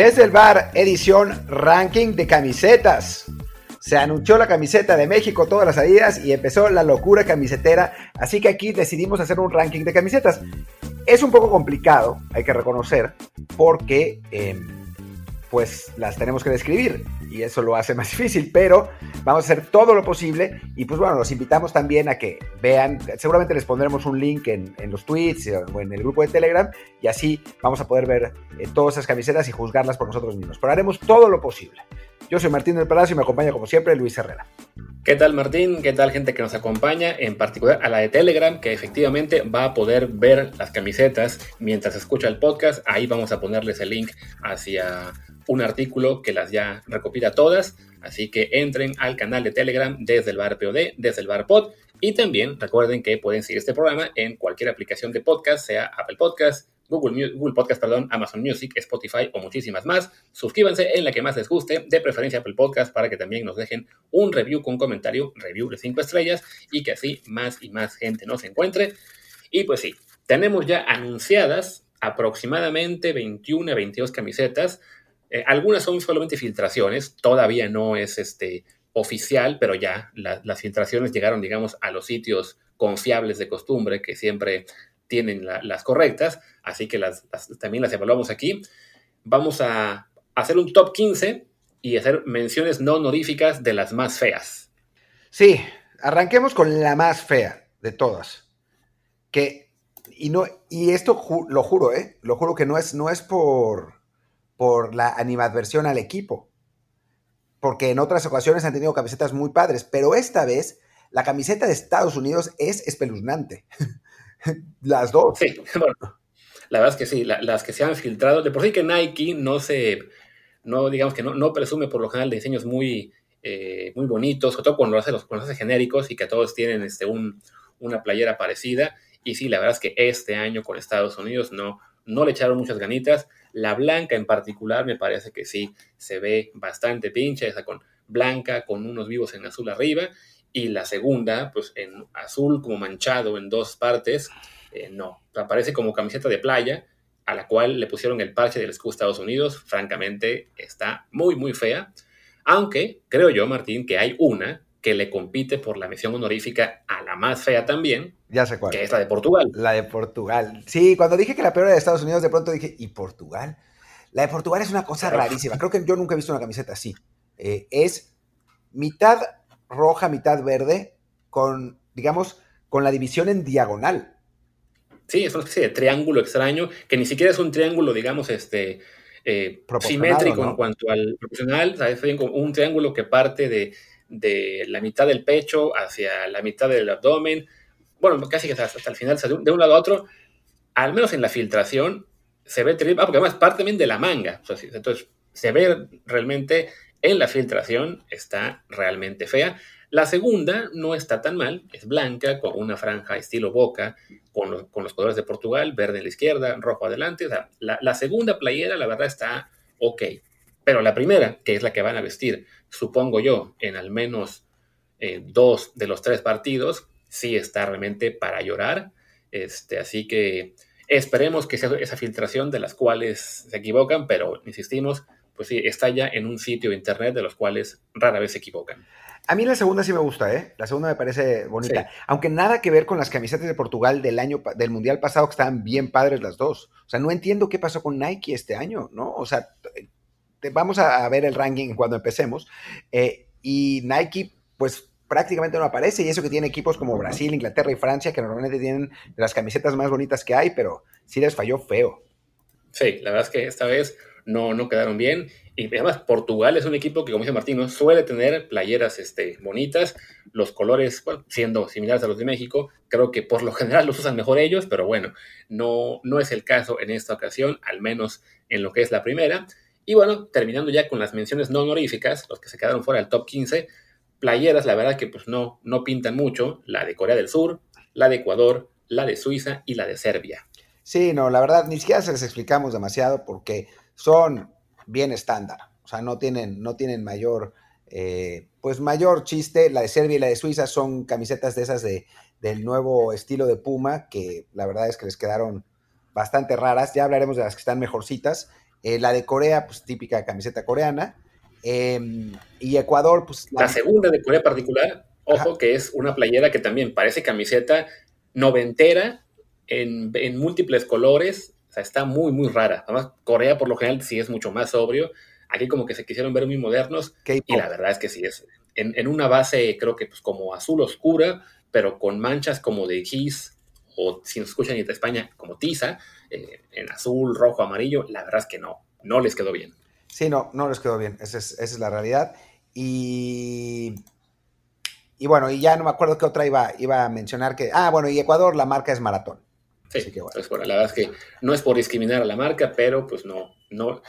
Desde el bar, edición ranking de camisetas. Se anunció la camiseta de México, todas las salidas y empezó la locura camisetera. Así que aquí decidimos hacer un ranking de camisetas. Es un poco complicado, hay que reconocer, porque em, pues las tenemos que describir y eso lo hace más difícil, pero vamos a hacer todo lo posible y pues bueno, los invitamos también a que vean, seguramente les pondremos un link en, los tweets o en el grupo de Telegram y así vamos a poder ver eh, todas esas camisetas y juzgarlas por nosotros mismos, pero haremos todo lo posible. Yo soy Martín del Palacio y me acompaña como siempre Luis Herrera. ¿Qué tal Martín? ¿Qué tal gente que nos acompaña? En particular a la de Telegram, que efectivamente va a poder ver las camisetas mientras escucha el podcast. Ahí vamos a ponerles el link hacia un artículo que las ya recopila todas. Así que entren al canal de Telegram desde el bar POD, desde el bar Pod. Y también recuerden que pueden seguir este programa en cualquier aplicación de podcast, sea Apple Podcast, Google, Google Podcast, perdón, Amazon Music, Spotify o muchísimas más. Suscríbanse en la que más les guste, de preferencia Apple Podcast, para que también nos dejen un review con comentario, review de 5 estrellas, y que así más y más gente nos encuentre. Y pues sí, tenemos ya anunciadas aproximadamente 21 a 22 camisetas. Eh, algunas son solamente filtraciones, todavía no es este, oficial, pero ya las filtraciones llegaron, digamos, a los sitios confiables de costumbre que siempre tienen las correctas, así que las, también las evaluamos aquí. Vamos a hacer un top 15 y hacer menciones no honoríficas de las más feas. Sí, arranquemos con la más fea de todas. Que, y, no, y esto lo juro, ¿eh? Lo juro que no es, no es por, por la animadversión al equipo. Porque en otras ocasiones han tenido camisetas muy padres, pero esta vez la camiseta de Estados Unidos es espeluznante. las dos. Sí, bueno, la verdad es que sí, las que se han filtrado, de por sí que Nike no se, no digamos que no, no presume por lo general de diseños muy, eh, muy bonitos, sobre todo cuando lo hace los, cuando hace genéricos y que todos tienen este, un, una playera parecida. Y sí, la verdad es que este año con Estados Unidos no, no le echaron muchas ganitas. La blanca en particular me parece que sí se ve bastante pincha, esa con blanca, con unos vivos en azul arriba y la segunda, pues en azul como manchado en dos partes, eh, no, aparece como camiseta de playa, a la cual le pusieron el parche del escudo Estados Unidos, francamente está muy, muy fea, aunque creo yo, Martín, que hay una que le compite por la misión honorífica a la más fea también. Ya sé cuál. Que es la de Portugal. La de Portugal. Sí, cuando dije que la peor era de Estados Unidos, de pronto dije, ¿y Portugal? La de Portugal es una cosa rarísima. Creo que yo nunca he visto una camiseta así. Eh, es mitad roja, mitad verde, con, digamos, con la división en diagonal. Sí, es una especie de triángulo extraño, que ni siquiera es un triángulo, digamos, este, eh, simétrico en cuanto al proporcional, es un triángulo que parte de, la mitad del pecho hacia la mitad del abdomen, bueno, casi hasta, el final, de un lado a otro, al menos en la filtración, se ve terrible, ah, porque además parte también de la manga, entonces se ve realmente en la filtración está realmente fea. La segunda no está tan mal, es blanca, con una franja estilo boca, con, los colores de Portugal, verde en la izquierda, rojo adelante. la, segunda playera, la verdad, está ok. Pero la primera, que es la que van a vestir, supongo yo, en al menos eh, dos de los tres partidos, sí está realmente para llorar. Este, así que esperemos que sea esa filtración de las cuales se equivocan, pero insistimos, pues sí, está ya en un sitio de internet de los cuales rara vez se equivocan. A mí la segunda sí me gusta, ¿eh? La segunda me parece bonita. Aunque nada que ver con las camisetas de Portugal del año del Mundial pasado, que estaban bien padres las dos. O sea, no entiendo qué pasó con Nike este año, ¿no? O sea, vamos a, ver el ranking cuando empecemos. Eh, y Nike, pues prácticamente no aparece. Y eso que tiene equipos como Brasil, Inglaterra y Francia, que normalmente tienen las camisetas más bonitas que hay, pero sí les falló feo. Sí, la verdad es que esta vez no, no quedaron bien. Y además, Portugal es un equipo que, como dice Martín, suele tener playeras este, bonitas, los colores, siendo similares a los de México, creo que por lo general los usan mejor ellos, pero bueno, no, no es el caso en esta ocasión, al menos en lo que es la primera. Y bueno, terminando ya con las menciones no honoríficas, los que se quedaron fuera del top 15, playeras, la verdad que pues no, no pintan mucho, la de Corea del Sur, la de Ecuador, la de Suiza y la de Serbia. Sí, no, la verdad, ni siquiera se les explicamos demasiado porque son bien estándar. O sea, no tienen, no tienen mayor, eh, pues mayor chiste. La de Serbia y la de Suiza son camisetas de esas de, del nuevo estilo de Puma, que la verdad es que les quedaron bastante raras. Ya hablaremos de las que están mejorcitas. Eh, la de Corea, pues típica camiseta coreana. Em, y Ecuador, pues... La, segunda de Corea particular, ojo, que es una playera que también parece camiseta noventera en, en múltiples colores. O sea, está muy, muy rara. Además, Corea por lo general sí es mucho más sobrio. Aquí como que se quisieron ver muy modernos. Y la verdad es que sí es. En, en una base, creo que pues como azul oscura, pero con manchas como de gis, o si nos escuchan en España, como tiza, en azul, rojo, amarillo, la verdad es que no, no les quedó bien. Sí, no, no les quedó bien, esa es, esa es la realidad. Y, y bueno, y ya no me acuerdo qué otra iba, iba a mencionar que, ah, bueno, y Ecuador, la marca es maratón. Sí, que bueno. la verdad es que no es por discriminar a la marca, pero pues no, no,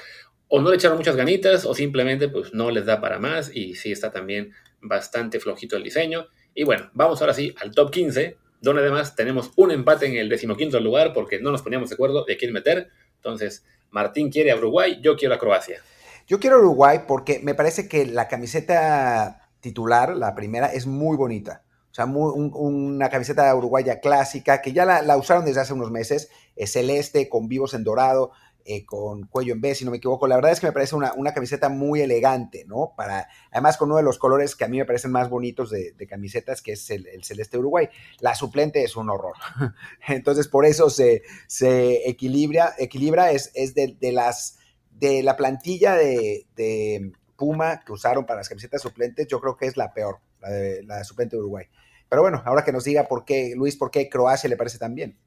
o no le echaron muchas ganitas, o simplemente pues no les da para más, y sí está también bastante flojito el diseño. Y bueno, vamos ahora sí al top 15, donde además tenemos un empate en el decimoquinto lugar porque no nos poníamos de acuerdo de quién meter. Entonces, Martín quiere a Uruguay, yo quiero a Croacia. Yo quiero a Uruguay porque me parece que la camiseta titular, la primera, es muy bonita. O sea, una camiseta uruguaya clásica que ya la, la, usaron desde hace unos meses, es celeste con vivos en dorado. Eh, con cuello en B, si no me equivoco. La verdad es que me parece una, camiseta muy elegante, ¿no? Para, además con uno de los colores que a mí me parecen más bonitos de, camisetas, que es el, celeste Uruguay. La suplente es un horror. Entonces, por eso se, se equilibra, equilibra es, es de, las, de la plantilla de, Puma que usaron para las camisetas suplentes, yo creo que es la peor, la de la suplente de Uruguay. Pero bueno, ahora que nos diga por qué, Luis, por qué Croacia le parece tan bien.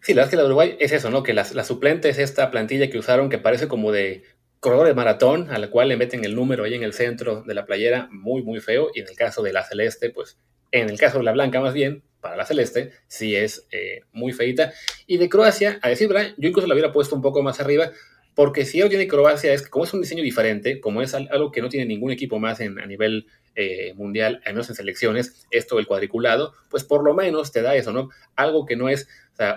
Sí, la verdad es que la Uruguay es eso, ¿no? Que la, suplente es esta plantilla que usaron que parece como de corredor de maratón, a la cual le meten el número ahí en el centro de la playera, muy, muy feo. Y en el caso de la celeste, pues, en el caso de la blanca más bien, para la celeste, sí es eh, muy feita. Y de Croacia, a decir verdad, yo incluso la hubiera puesto un poco más arriba, porque si algo tiene Croacia es que como es un diseño diferente, como es algo que no tiene ningún equipo más en, a nivel eh, mundial, al menos en selecciones, esto del cuadriculado, pues por lo menos te da eso, ¿no? Algo que no es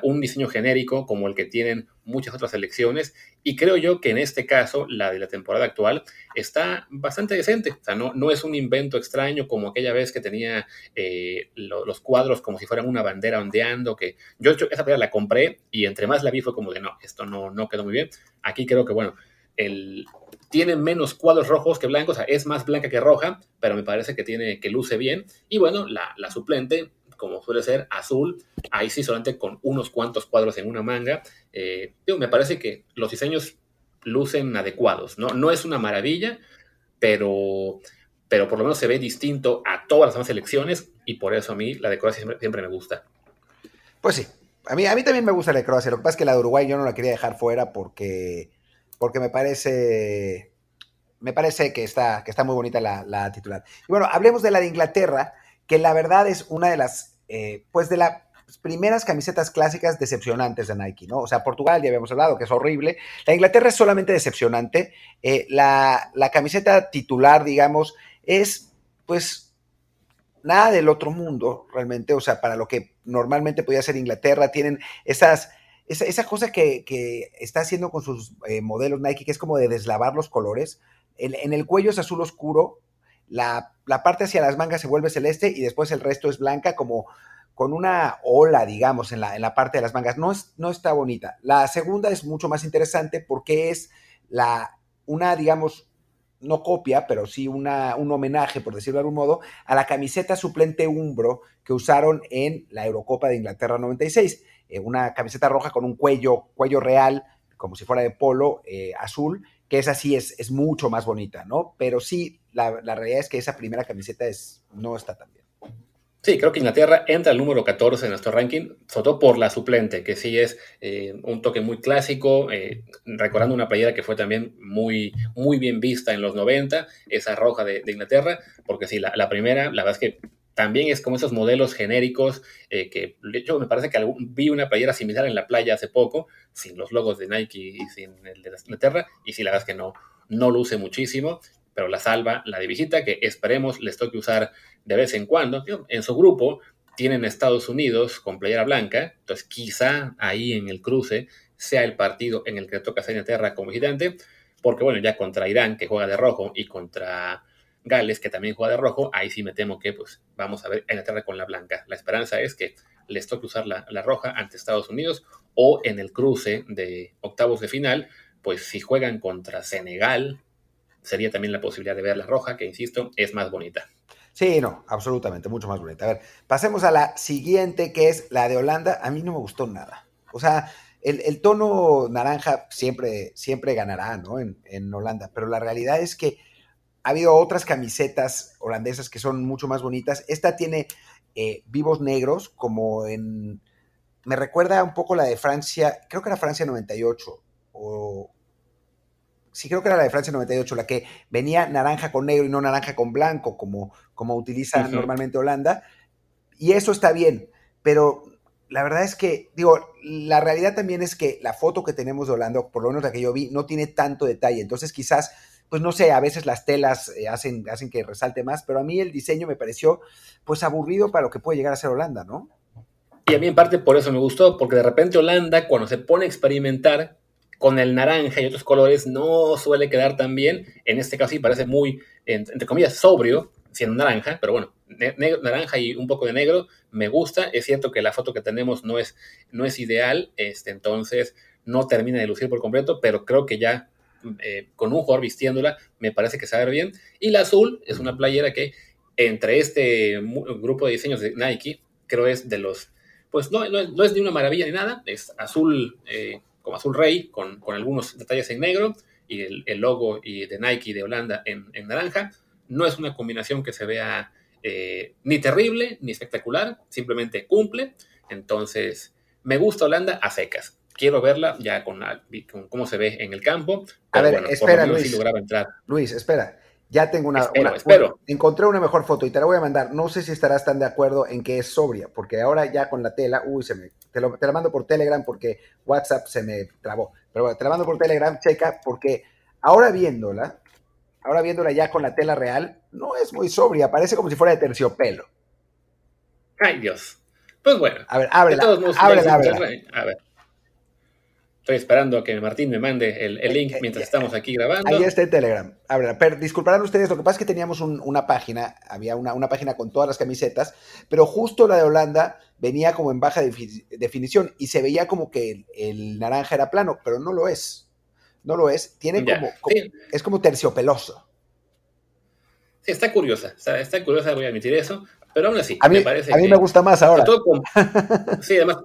un diseño genérico como el que tienen muchas otras selecciones. Y creo yo que en este caso, la de la temporada actual, está bastante decente. O sea, no, no es un invento extraño como aquella vez que tenía eh, los cuadros como si fueran una bandera ondeando, que yo esa primera la compré y entre más la vi fue como de, no, esto no, no quedó muy bien. Aquí creo que, bueno, el, tiene menos cuadros rojos que blancos, o sea, es más blanca que roja, pero me parece que tiene que luce bien. Y bueno, la, suplente como suele ser, azul, ahí sí solamente con unos cuantos cuadros en una manga. Eh, me parece que los diseños lucen adecuados, ¿no? No es una maravilla, pero, pero por lo menos se ve distinto a todas las demás selecciones y por eso a mí la de Croacia siempre, me gusta. Pues sí, a mí, a mí también me gusta la de Croacia, lo que pasa es que la de Uruguay yo no la quería dejar fuera porque, porque me parece... Me parece que está, que está muy bonita la, la titular. Y bueno, hablemos de la de Inglaterra, que la verdad es una de las eh, pues de las primeras camisetas clásicas decepcionantes de Nike, ¿no? O sea, Portugal ya habíamos hablado que es horrible. La Inglaterra es solamente decepcionante. Eh, la, camiseta titular, digamos, es pues nada del otro mundo, realmente. O sea, para lo que normalmente podía ser Inglaterra, tienen esas esa, cosa que, está haciendo con sus eh, modelos Nike, que es como de deslavar los colores. en, el cuello es azul oscuro, la, parte hacia las mangas se vuelve celeste y después el resto es blanca como con una ola, digamos, en la, en la parte de las mangas. No, no está bonita. La segunda es mucho más interesante porque es la, una, digamos, no copia, pero sí una, un homenaje, por decirlo de algún modo, a la camiseta suplente Umbro que usaron en la Eurocopa de Inglaterra 96. Eh, una camiseta roja con un cuello, cuello real, como si fuera de polo, eh, azul, que esa sí es, es mucho más bonita, ¿no? Pero sí, la, realidad es que esa primera camiseta es, no está tan bien. Sí, creo que Inglaterra entra al número 14 en nuestro ranking, sobre todo por la suplente, que sí es eh, un toque muy clásico, recordando una playera que fue también muy, muy bien vista en los 90, esa roja de, Inglaterra, porque sí, la, la, primera, la verdad es que también es como esos modelos genéricos eh, que, de hecho, me parece que vi una playera similar en la playa hace poco, sin los logos de Nike y sin el de Inglaterra, y sí, la verdad es que no, no luce muchísimo, pero la salva la de visita, que esperemos les toque usar de vez en cuando. En su grupo tienen Estados Unidos con playera blanca, entonces quizá ahí en el cruce sea el partido en el que toca a Inglaterra como visitante, porque bueno, ya contra Irán, que juega de rojo, y contra Gales, que también juega de rojo, ahí sí me temo que pues vamos a ver en la tierra con la blanca. La esperanza es que les toque usar la, roja ante Estados Unidos o en el cruce de octavos de final pues si juegan contra Senegal, sería también la posibilidad de ver la roja, que insisto, es más bonita. Sí, no, absolutamente, mucho más bonita. A ver, pasemos a la siguiente, que es la de Holanda. A mí no me gustó nada. O sea, el, tono naranja siempre, siempre ganará, ¿no? En, en, Holanda, pero la realidad es que ha habido otras camisetas holandesas que son mucho más bonitas. Esta tiene eh, vivos negros, como en... Me recuerda un poco la de Francia, creo que era Francia 98, o, sí creo que era la de Francia 98, la que venía naranja con negro y no naranja con blanco, como, como utiliza normalmente Holanda. Y eso está bien, pero la verdad es que, digo, la realidad también es que la foto que tenemos de Holanda, por lo menos la que yo vi, no tiene tanto detalle. Entonces quizás, pues no sé, a veces las telas eh, hacen, hacen que resalte más, pero a mí el diseño me pareció pues aburrido para lo que puede llegar a ser Holanda, ¿no? Y a mí en parte por eso me gustó, porque de repente Holanda, cuando se pone a experimentar, con el naranja y otros colores no suele quedar tan bien. En este caso sí parece muy, entre comillas, sobrio, siendo naranja, pero bueno, naranja y un poco de negro me gusta. Es cierto que la foto que tenemos no es, no es ideal, este, entonces no termina de lucir por completo, pero creo que ya eh, con un jugador vistiéndola me parece que se va bien. Y la azul es una playera que entre este grupo de diseños de Nike, creo es de los, pues no, no, es ni una maravilla ni nada, es azul. Eh, como azul rey, con, algunos detalles en negro y el, logo y de Nike de Holanda en, naranja. No es una combinación que se vea eh, ni terrible ni espectacular, simplemente cumple. Entonces, me gusta Holanda a secas. Quiero verla ya con, cómo se ve en el campo. a ver, espera, Luis. Luis, espera. Ya tengo una, espero, Encontré una mejor foto y te la voy a mandar. No sé si estarás tan de acuerdo en que es sobria, porque ahora ya con la tela, uy, se me, te, la mando por Telegram porque WhatsApp se me trabó. Pero bueno, te la mando por Telegram, checa, porque ahora viéndola, ahora viéndola ya con la tela real, no es muy sobria, parece como si fuera de terciopelo. Ay, Dios. Pues bueno. A ver, ábrela, ábrela, ábrela. A ver. Estoy esperando a que Martín me mande el, link eh, mientras eh, estamos aquí grabando. Ahí está en Telegram. A ver, disculparán ustedes, lo que pasa es que teníamos una página, había una, página con todas las camisetas, pero justo la de Holanda venía como en baja definición y se veía como que el, naranja era plano, pero no lo es. No lo es. Tiene como, es como terciopeloso. Sí, está curiosa. Está, curiosa, voy a admitir eso. Pero aún así, me parece. A mí me gusta más ahora. sí, además,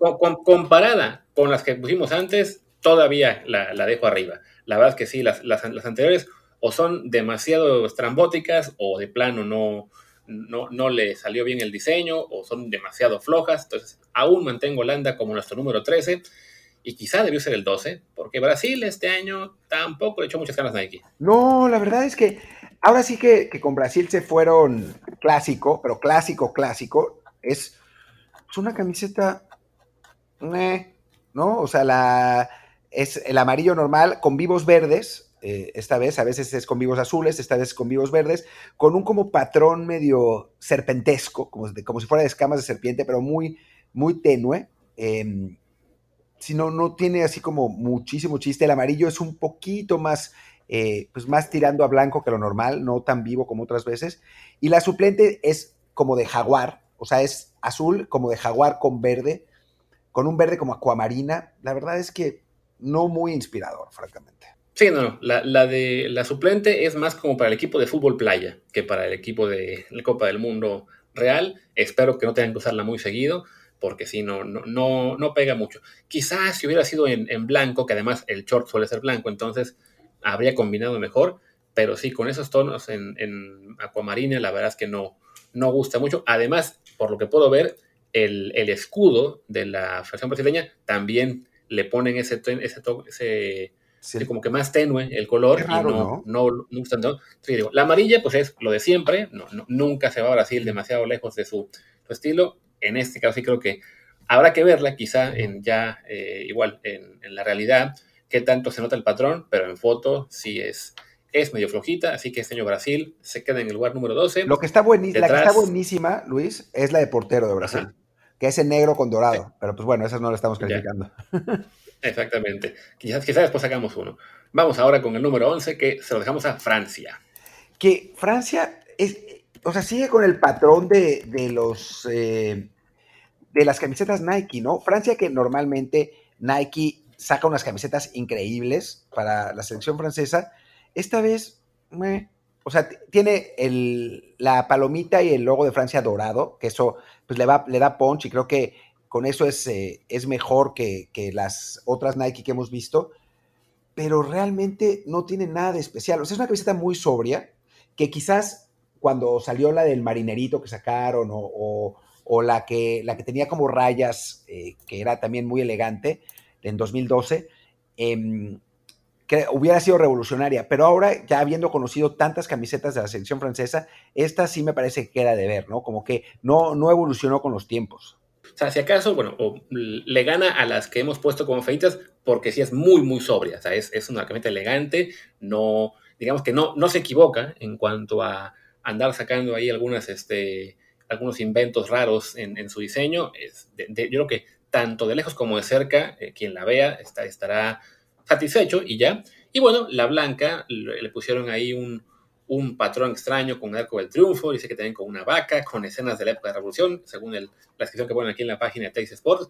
comparada con las que pusimos antes, todavía la, dejo arriba. La verdad es que sí, las, las, anteriores o son demasiado estrambóticas o de plano no, no, no, le salió bien el diseño o son demasiado flojas. Entonces, aún mantengo Holanda como nuestro número 13 y quizá debió ser el 12, porque Brasil este año tampoco le echó muchas ganas a Nike. No, la verdad es que ahora sí que, con Brasil se fueron clásico, pero clásico, clásico. Es, es una camiseta, eh, ¿no? O sea, la es el amarillo normal con vivos verdes, eh, esta vez, a veces es con vivos azules, esta vez con vivos verdes, con un como patrón medio serpentesco, como, como si fuera de escamas de serpiente, pero muy, muy tenue. Em, si no, no tiene así como muchísimo chiste. El amarillo es un poquito más, eh, pues más tirando a blanco que lo normal, no tan vivo como otras veces. Y la suplente es como de jaguar, o sea, es azul como de jaguar con verde, con un verde como acuamarina. La verdad es que no muy inspirador, francamente. Sí, no, la, la, de la suplente es más como para el equipo de fútbol playa que para el equipo de la Copa del Mundo real. Espero que no tengan que usarla muy seguido, porque si no, no, no, pega mucho. Quizás si hubiera sido en, blanco, que además el short suele ser blanco, entonces habría combinado mejor, pero sí, con esos tonos en, en aquamarina, la verdad es que no, no gusta mucho. Además, por lo que puedo ver, el, el escudo de la versión brasileña también le ponen ese, ese, ese como que más tenue el color y no, no, no, la amarilla pues es lo de siempre, no, nunca se va a Brasil demasiado lejos de su, estilo. En este caso sí creo que habrá que verla quizá en ya eh, igual en, la realidad qué tanto se nota el patrón, pero en foto sí es, es medio flojita, así que este año Brasil se queda en el lugar número 12. Lo que está buenísima, la que está buenísima, Luis, es la de portero de Brasil que es en negro con dorado. Pero pues bueno, esas no las estamos calificando. Exactamente. Quizás, quizás después sacamos uno. Vamos ahora con el número 11, que se lo dejamos a Francia. Que Francia es, o sea, sigue con el patrón de, los eh, de las camisetas Nike, ¿no? Francia que normalmente Nike saca unas camisetas increíbles para la selección francesa. Esta vez, o sea, tiene el, la palomita y el logo de Francia dorado, que eso pues le, va, le da punch y creo que con eso es, eh, es mejor que, que, las otras Nike que hemos visto, pero realmente no tiene nada especial. O sea, es una camiseta muy sobria, que quizás cuando salió la del marinerito que sacaron o, o, la, que, la que tenía como rayas, eh, que era también muy elegante, en 2012, eh, que hubiera sido revolucionaria, pero ahora ya habiendo conocido tantas camisetas de la selección francesa, esta sí me parece que queda de ver, ¿no? Como que no, no evolucionó con los tiempos. O sea, si acaso, bueno, le gana a las que hemos puesto como feitas porque sí es muy, muy sobria. O sea, es, es una camiseta elegante, no, digamos que no, no se equivoca en cuanto a andar sacando ahí algunas, este, algunos inventos raros en, su diseño. Yo creo que tanto de lejos como de cerca, eh, quien la vea está, estará satisfecho y ya. Y bueno, la blanca le, pusieron ahí un, un, patrón extraño con el arco del triunfo, dice que también con una vaca, con escenas de la época de la revolución, según el, la descripción que ponen aquí en la página de Taste Sports.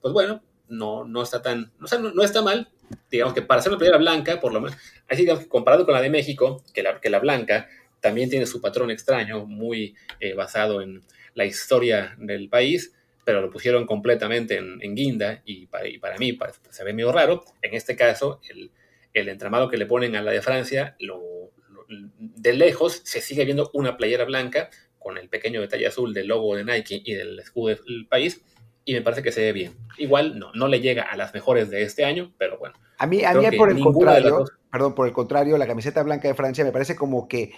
Pues bueno, no, no está tan, no, no, está mal, digamos que para ser una playera blanca, por lo menos, así digamos que comparado con la de México, que la, que la blanca también tiene su patrón extraño, muy eh, basado en la historia del país, pero lo pusieron completamente en, guinda y para, para mí se ve medio raro. En este caso, el, el, entramado que le ponen a la de Francia, lo, de lejos se sigue viendo una playera blanca con el pequeño detalle azul del logo de Nike y del escudo del país, y me parece que se ve bien. Igual no, no le llega a las mejores de este año, pero bueno. A mí, a mí por el contrario, perdón, por el contrario, la camiseta blanca de Francia me parece como que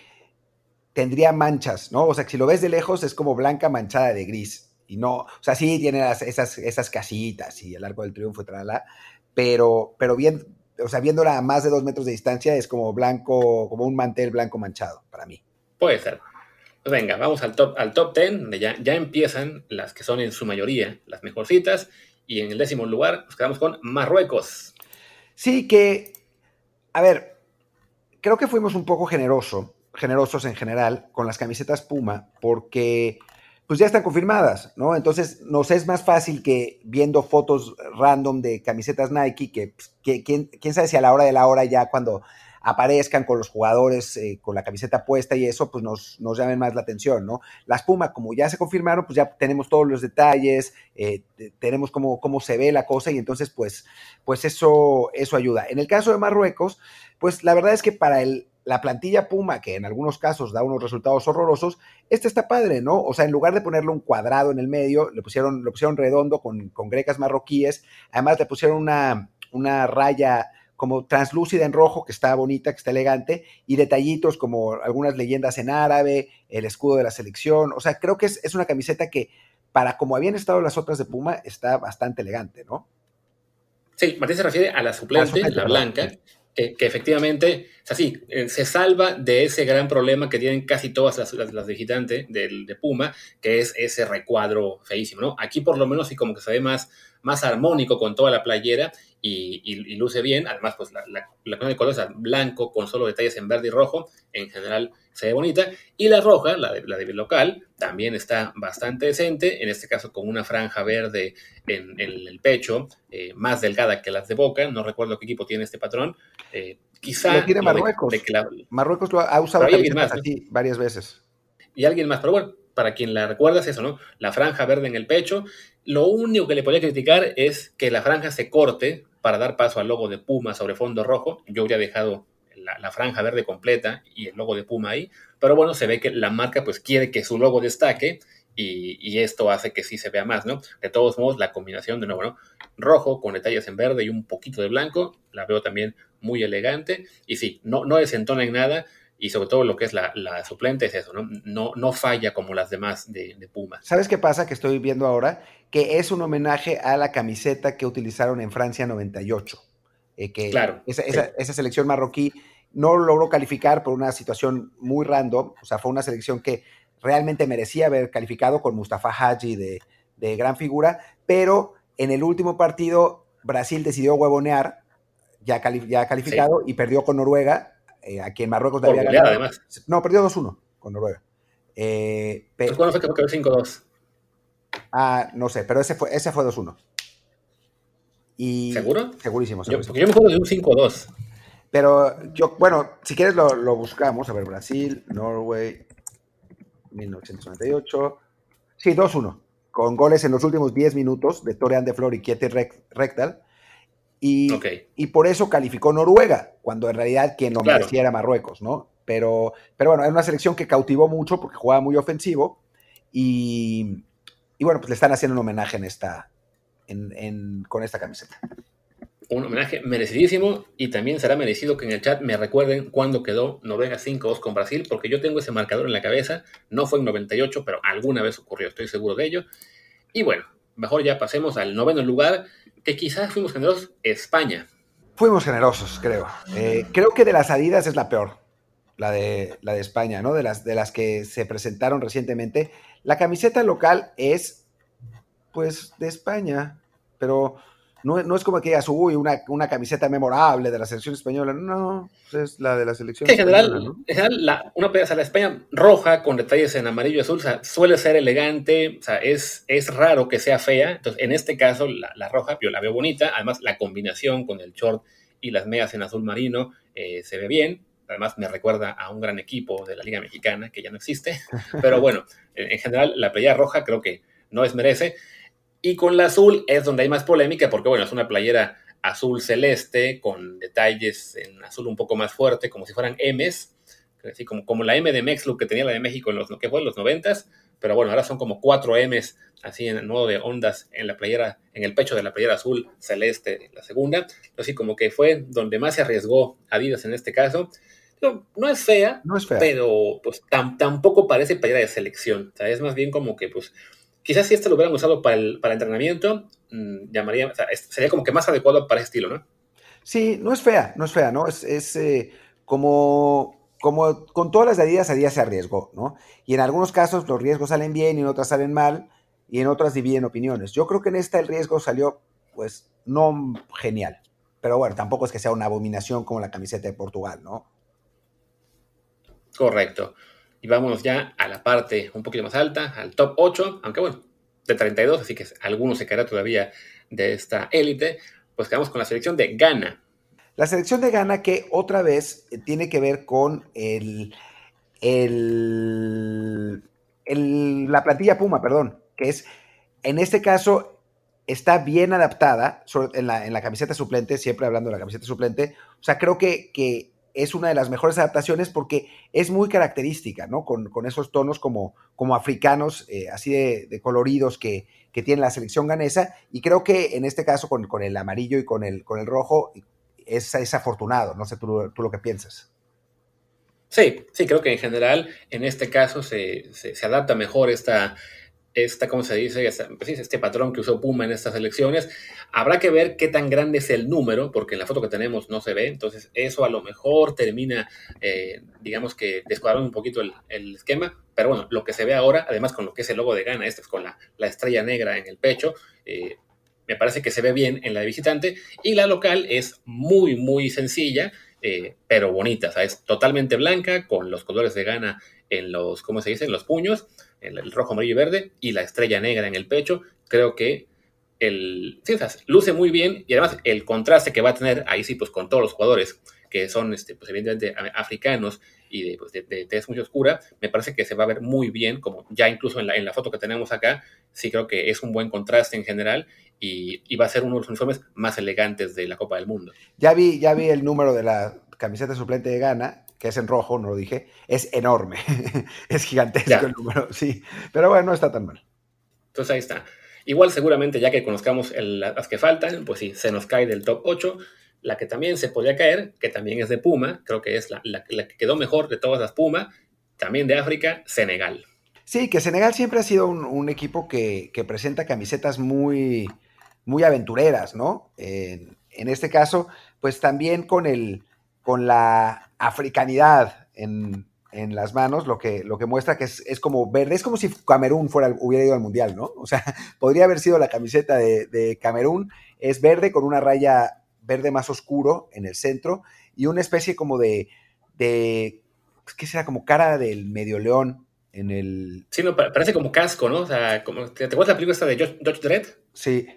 tendría manchas, ¿no? O sea, si lo ves de lejos es como blanca manchada de gris y no, o sea, sí tiene esas, esas casitas y el arco del triunfo, trala, pero, pero bien, o sea, viéndola a más de dos metros de distancia es como blanco, como un mantel blanco manchado para mí. Puede ser. Pues venga, vamos al top, al top 10, donde ya, ya empiezan las que son en su mayoría las mejorcitas, y en el décimo lugar nos quedamos con Marruecos. Sí, que, a ver, creo que fuimos un poco generoso, generosos en general con las camisetas Puma, porque pues ya están confirmadas, ¿no? Entonces nos es más fácil que viendo fotos random de camisetas Nike, que, pues, quién, sabe si a la hora de la hora ya cuando aparezcan con los jugadores eh, con la camiseta puesta y eso, pues nos, nos llamen más la atención, ¿no? Las Puma, como ya se confirmaron, pues ya tenemos todos los detalles, eh, tenemos cómo, cómo se ve la cosa y entonces, pues, pues eso, eso ayuda. En el caso de Marruecos, pues la verdad es que para el, la plantilla Puma, que en algunos casos da unos resultados horrorosos, este está padre, ¿no? O sea, en lugar de ponerle un cuadrado en el medio, le pusieron, lo pusieron redondo con, con grecas marroquíes, además le pusieron una, una raya como translúcida en rojo, que está bonita, que está elegante, y detallitos como algunas leyendas en árabe, el escudo de la selección. O sea, creo que es, es una camiseta que, para como habían estado las otras de Puma, está bastante elegante, ¿no? Sí, Martín se refiere a la suplente, la, blanca, que, efectivamente, o sea, sí, eh, se salva de ese gran problema que tienen casi todas las, las, de de, Puma, que es ese recuadro feísimo, ¿no? Aquí por lo menos sí como que se ve más, más armónico con toda la playera y, luce bien. Además, pues la, la, la de colores blanco con solo detalles en verde y rojo, en general se ve bonita. Y la roja, la de, la de local, también está bastante decente, en este caso con una franja verde en, el pecho, eh, más delgada que las de Boca. No recuerdo qué equipo tiene este patrón. Eh, quizá... Lo tiene Marruecos. Marruecos lo ha usado más, varias veces. Y alguien más, pero bueno, para quien la recuerda es eso, ¿no? La franja verde en el pecho. Lo único que le podría criticar es que la franja se corte para dar paso al logo de Puma sobre fondo rojo. Yo habría dejado la, franja verde completa y el logo de Puma ahí, pero bueno, se ve que la marca pues quiere que su logo destaque y, esto hace que sí se vea más, ¿no? De todos modos, la combinación de nuevo, ¿no? Rojo con detalles en verde y un poquito de blanco, la veo también muy elegante y sí, no, no desentona en nada, y sobre todo lo que es la, suplente es eso, ¿no? No, no falla como las demás de, de, Puma. ¿Sabes qué pasa? Que estoy viendo ahora que es un homenaje a la camiseta que utilizaron en Francia 98. Eh, que claro. Esa, esa, selección marroquí no logró calificar por una situación muy random, o sea, fue una selección que realmente merecía haber calificado con Mustafa Haji de, de gran figura, pero en el último partido Brasil decidió huevonear, ya, ya calificado, y perdió con Noruega eh, aquí en Marruecos había ganado. además. No, perdió 2-1 con Noruega. Eh, ¿Cuándo fue que quedó 5-2? Ah, no sé, pero ese fue, ese fue 2-1. Y, ¿Seguro? Segurísimo, Yo, porque yo me acuerdo de un 5-2. Pero yo, bueno, si quieres lo, lo, buscamos. A ver, Brasil, Norway, 1998. Sí, 2-1. Con goles en los últimos 10 minutos de Torean de Flor y Kiete Rectal. Y, y, por eso calificó Noruega, cuando en realidad quien lo claro. merecía era Marruecos, ¿no? Pero, pero bueno, es una selección que cautivó mucho porque jugaba muy ofensivo. Y, y bueno, pues le están haciendo un homenaje en esta, en, en, con esta camiseta un homenaje merecidísimo y también será merecido que en el chat me recuerden cuándo quedó Noruega 5-2 con Brasil, porque yo tengo ese marcador en la cabeza, no fue en 98, pero alguna vez ocurrió, estoy seguro de ello. Y bueno, mejor ya pasemos al noveno lugar, que quizás fuimos generosos, España. Fuimos generosos, creo. Eh, creo que de las Adidas es la peor, la de, la de España, ¿no? De las, de las que se presentaron recientemente. La camiseta local es, pues, de España, pero no, es como que digas, uy, una, una, camiseta memorable de la selección española. No, es la de la selección en general, En general, la, una o la España roja con detalles en amarillo y azul suele ser elegante, o sea, es, es raro que sea fea. Entonces, en este caso, la, roja, yo la veo bonita. Además, la combinación con el short y las medias en azul marino eh, se ve bien. Además, me recuerda a un gran equipo de la Liga Mexicana que ya no existe. Pero bueno, en, en general, la playa roja creo que no es merece. Y con la azul es donde hay más polémica, porque bueno, es una playera azul celeste con detalles en azul un poco más fuerte, como si fueran M's, así como, como la M de Mexlook que tenía la de México en los, ¿qué fue? los 90 pero bueno, ahora son como cuatro M's así en modo de ondas en la playera, en el pecho de la playera azul celeste, la segunda. Así como que fue donde más se arriesgó Adidas en este caso. No, no es fea, no es fea. pero pues tampoco parece playera de selección. O sea, es más bien como que pues Quizás si este lo hubieran usado para el, para entrenamiento, mm, llamaría, sería como que más adecuado para ese estilo, ¿no? Sí, no es fea, no es fea, ¿no? Es, es eh, como, como con todas las Adidas, Adidas se arriesgó, ¿no? Y en algunos casos los riesgos salen bien y en otras salen mal y en otras dividen opiniones. Yo creo que en esta el riesgo salió, pues, no genial. Pero bueno, tampoco es que sea una abominación como la camiseta de Portugal, ¿no? Correcto. Y vámonos ya a la parte un poquito más alta, al top 8, aunque bueno, de 32, así que alguno se quedará todavía de esta élite. Pues quedamos con la selección de Ghana. La selección de Ghana que otra vez tiene que ver con el, el, la plantilla Puma, perdón, que es, en este caso, está bien adaptada en la, en la, camiseta suplente, siempre hablando de la camiseta suplente. O sea, creo que, que es una de las mejores adaptaciones porque es muy característica, ¿no? Con, esos tonos como, como africanos, eh, así de, coloridos que, tiene la selección ganesa. Y creo que en este caso, con, con el amarillo y con el, con el rojo, es, es afortunado. No sé tú, tú, lo que piensas. Sí, sí, creo que en general, en este caso, se, se adapta mejor esta, esta, ¿cómo se dice? Pues este patrón que usó Puma en estas elecciones. Habrá que ver qué tan grande es el número, porque en la foto que tenemos no se ve. Entonces, eso a lo mejor termina, eh, digamos que descuadrando un poquito el, esquema. Pero bueno, lo que se ve ahora, además con lo que es el logo de Gana, este es con la, estrella negra en el pecho, eh, me parece que se ve bien en la de visitante. Y la local es muy, muy sencilla, eh, pero bonita. O sea, es totalmente blanca, con los colores de Gana en los, ¿cómo se dice? En los puños el, rojo, amarillo y verde, y la estrella negra en el pecho. Creo que el, sí, luce muy bien y además el contraste que va a tener ahí sí, pues con todos los jugadores que son, este, pues evidentemente, africanos y de, pues, de, muy oscura, me parece que se va a ver muy bien, como ya incluso en la, en la foto que tenemos acá, sí creo que es un buen contraste en general y, y, va a ser uno de los uniformes más elegantes de la Copa del Mundo. Ya vi, ya vi el número de la camiseta suplente de Ghana que es en rojo, no lo dije, es enorme. es gigantesco el número, sí. Pero bueno, no está tan mal. Entonces ahí está. Igual seguramente ya que conozcamos las que faltan, pues sí, se nos cae del top 8. La que también se podría caer, que también es de Puma, creo que es la, que quedó mejor de todas las Puma, también de África, Senegal. Sí, que Senegal siempre ha sido un, equipo que, presenta camisetas muy, muy aventureras, ¿no? en este caso, pues también con el, con la africanidad en, las manos, lo que, lo que muestra que es, como verde, es como si Camerún fuera, hubiera ido al Mundial, ¿no? O sea, podría haber sido la camiseta de, Camerún, es verde con una raya verde más oscuro en el centro y una especie como de, de ¿qué será? Como cara del medio león en el... Sí, no, parece como casco, ¿no? O sea, como, ¿te, acuerdas la película esta de George, Dredd? Sí.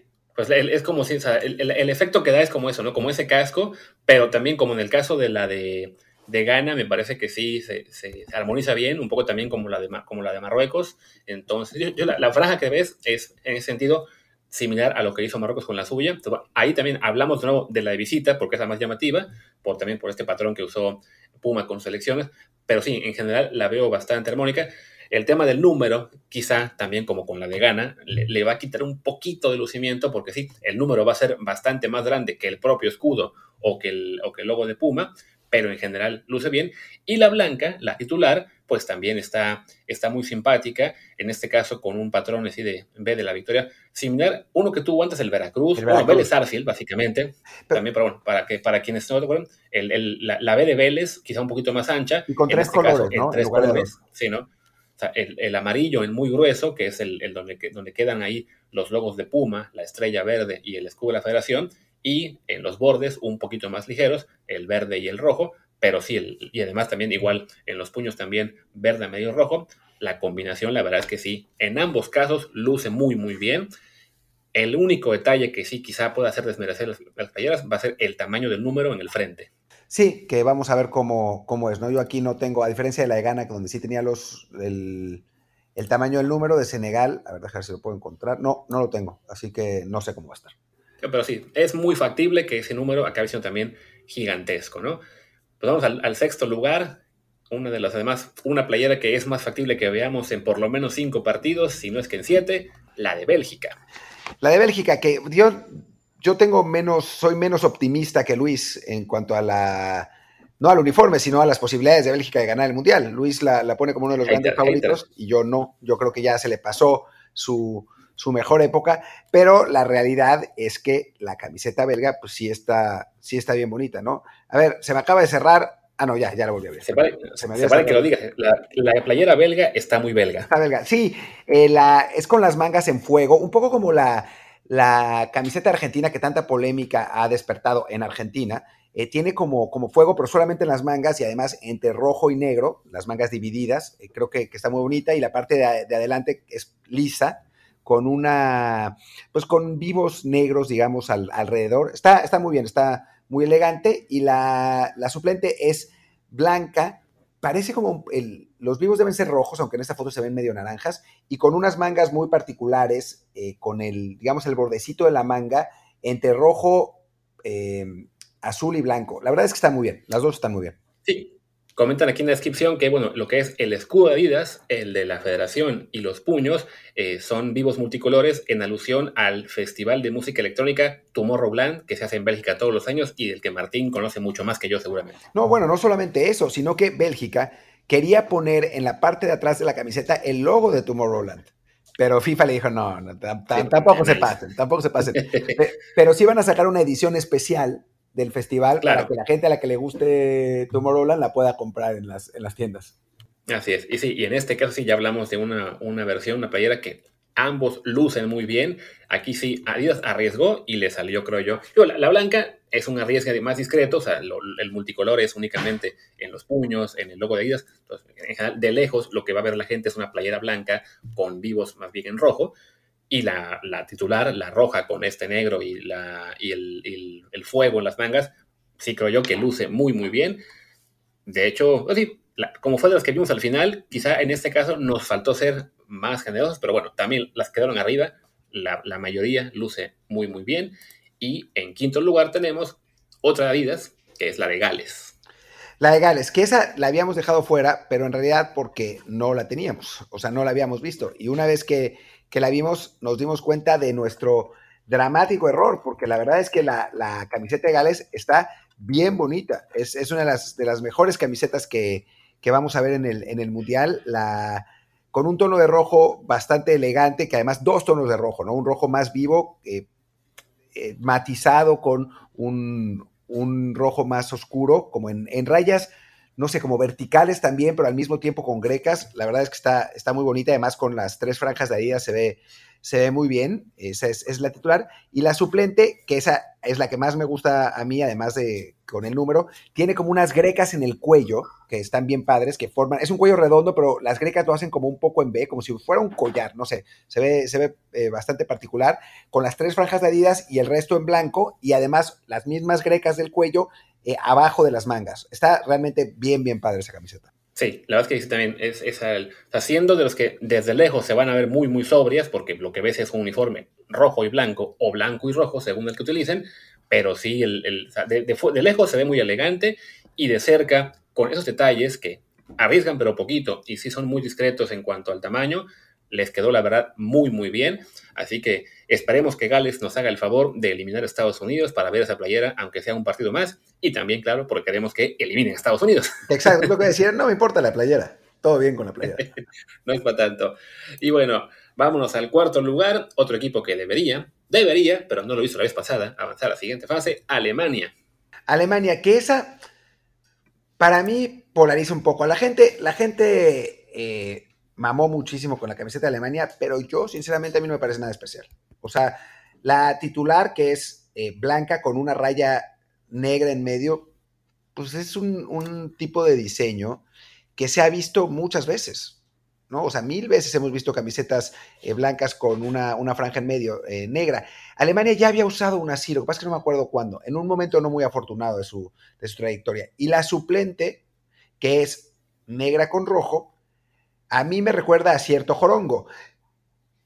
Pues es como si, o sea, el, efecto que da es como eso, ¿no? Como ese casco, pero también como en el caso de la de, de Ghana, me parece que sí se, se, armoniza bien, un poco también como la de, como la de Marruecos. Entonces, yo, la, franja que ves es, en ese sentido, similar a lo que hizo Marruecos con la suya. ahí también hablamos de de la de visita, porque es la más llamativa, por, también por este patrón que usó Puma con sus elecciones, pero sí, en general la veo bastante armónica. El tema del número, quizá también como con la de Gana, le, va a quitar un poquito de lucimiento porque sí, el número va a ser bastante más grande que el propio escudo o que el, o que el logo de Puma, pero en general luce bien. Y la blanca, la titular, pues también está, está muy simpática, en este caso con un patrón así de, vez de la victoria, similar, uno que tuvo antes el Veracruz, el Veracruz. Vélez Arfield, básicamente, también, pero bueno, para, que, para quienes no recuerdan, el, el, la, B de Vélez, quizá un poquito más ancha. Y con tres este colores, ¿no? tres colores, sí, ¿no? El, amarillo, el muy grueso, que es el, donde, donde quedan ahí los logos de Puma, la estrella verde y el escudo de la federación, y en los bordes un poquito más ligeros, el verde y el rojo, pero sí, y además también igual en los puños también verde, medio rojo, la combinación la verdad es que sí, en ambos casos luce muy muy bien. El único detalle que sí quizá pueda hacer desmerecer las, las playeras va a ser el tamaño del número en el frente. Sí, que vamos a ver cómo, cómo es, ¿no? Yo aquí no tengo, a diferencia de la de Ghana, donde sí tenía los, el, tamaño del número de Senegal, a ver, déjame si lo puedo encontrar. No, no lo tengo, así que no sé cómo va a estar. Pero sí, es muy factible que ese número acabe siendo también gigantesco, ¿no? Pues vamos al, sexto lugar, una de las además, una playera que es más factible que veamos en por lo menos cinco partidos, si no es que en siete, la de Bélgica. La de Bélgica, que yo yo tengo menos, soy menos optimista que Luis en cuanto a la, no al uniforme, sino a las posibilidades de Bélgica de ganar el Mundial. Luis la, pone como uno de los grandes favoritos y yo no, yo creo que ya se le pasó su, mejor época, pero la realidad es que la camiseta belga, pues sí está, sí está bien bonita, ¿no? A ver, se me acaba de cerrar. Ah, no, ya, ya la volví a ver. Se vale, que lo digas. La, playera belga está muy belga. Está belga, sí. Eh, la, es con las mangas en fuego, un poco como la, la camiseta argentina que tanta polémica ha despertado en Argentina, eh, tiene como, como fuego, pero solamente en las mangas y además entre rojo y negro, las mangas divididas, eh, creo que, está muy bonita y la parte de, adelante es lisa, con una, pues con vivos negros, digamos, alrededor. Está, está muy bien, está muy elegante y la, la suplente es blanca, parece como el, los vivos deben ser rojos, aunque en esta foto se ven medio naranjas, y con unas mangas muy particulares, eh, con el, digamos, el bordecito de la manga entre rojo, eh, azul y blanco. La verdad es que está muy bien, las dos están muy bien. Sí, Comentan aquí en la descripción que, bueno, lo que es el escudo de Adidas, el de la Federación y los puños eh, son vivos multicolores en alusión al Festival de Música Electrónica Tomorrowland que se hace en Bélgica todos los años y del que Martín conoce mucho más que yo seguramente. No, bueno, no solamente eso, sino que Bélgica quería poner en la parte de atrás de la camiseta el logo de Tomorrowland. Pero FIFA le dijo, no, tampoco se pasen, tampoco se pasen. Pero sí van a sacar una edición especial del festival para que la gente a la que le guste Tomorrowland la pueda comprar en las, en las tiendas. Así es. Y sí, y en este caso sí ya hablamos de una, una versión, una playera que ambos lucen muy bien. Aquí sí, Adidas arriesgó y le salió, creo yo. la, blanca es un arriesgue más discreto, o sea, el multicolor es únicamente en los puños, en el logo de Adidas. Entonces, en general, de lejos, lo que va a ver la gente es una playera blanca con vivos más bien en rojo y la, titular, la roja con este negro y, la, y el, fuego en las mangas, sí creo yo que luce muy, muy bien. De hecho, así, pues como fue de las que vimos al final, quizá en este caso nos faltó ser más generosos, pero bueno, también las quedaron arriba. La, mayoría luce muy, muy bien. Y en quinto lugar tenemos otra Adidas, que es la de Gales. La de Gales, que esa la habíamos dejado fuera, pero en realidad porque no la teníamos, o sea, no la habíamos visto. Y una vez que que la vimos, nos dimos cuenta de nuestro dramático error, porque la verdad es que la, camiseta de Gales está bien bonita. Es, una de las, de las, mejores camisetas que, vamos a ver en el, en el Mundial. La, con un tono de rojo bastante elegante, que además dos tonos de rojo, ¿no? Un rojo más vivo, eh, eh, matizado con un, rojo más oscuro, como en, en rayas no sé, como verticales también, pero al mismo tiempo con grecas. La verdad es que está, está muy bonita, además con las tres franjas de Adidas se ve, se ve muy bien, esa es, la titular, y la suplente, que esa es la que más me gusta a mí, además de con el número, tiene como unas grecas en el cuello, que están bien padres, que forman, es un cuello redondo, pero las grecas lo hacen como un poco en B, como si fuera un collar, no sé, se ve, se ve eh, bastante particular, con las tres franjas de Adidas y el resto en blanco, y además las mismas grecas del cuello eh, abajo de las mangas. Está realmente bien, bien padre esa camiseta. Sí, la verdad es que también es, es haciendo de los que desde lejos se van a ver muy, muy sobrias, porque lo que ves es un uniforme rojo y blanco, o blanco y rojo, según el que utilicen, pero sí, el, de, de, lejos se ve muy elegante y de cerca, con esos detalles que arriesgan pero poquito y sí son muy discretos en cuanto al tamaño, les quedó la verdad muy muy bien. Así que esperemos que Gales nos haga el favor de eliminar a Estados Unidos para ver esa playera, aunque sea un partido más. Y también, claro, porque queremos que eliminen a Estados Unidos. Exacto, lo que decir, no me importa la playera. Todo bien con la playera. no es para tanto. Y bueno, vámonos al cuarto lugar. Otro equipo que debería, debería, pero no lo hizo la vez pasada, avanzar a la siguiente fase, Alemania. Alemania, que esa, para mí, polariza un poco a la gente. La gente eh, mamó muchísimo con la camiseta de Alemania, pero yo, sinceramente, a mí no me parece nada especial. O sea, la titular, que es eh, blanca con una raya negra en medio, pues es un, tipo de diseño que se ha visto muchas veces, ¿no? O sea, mil veces hemos visto camisetas eh, blancas con una, una, franja en medio eh, negra. Alemania ya había usado una así, lo que pasa es que no me acuerdo cuándo, en un momento no muy afortunado de su, de su trayectoria. Y la suplente, que es negra con rojo, a mí me recuerda a cierto jorongo.